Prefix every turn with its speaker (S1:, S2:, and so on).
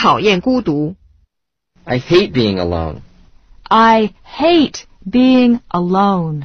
S1: 讨厌孤独。
S2: I I hate being alone.
S3: I hate being alone.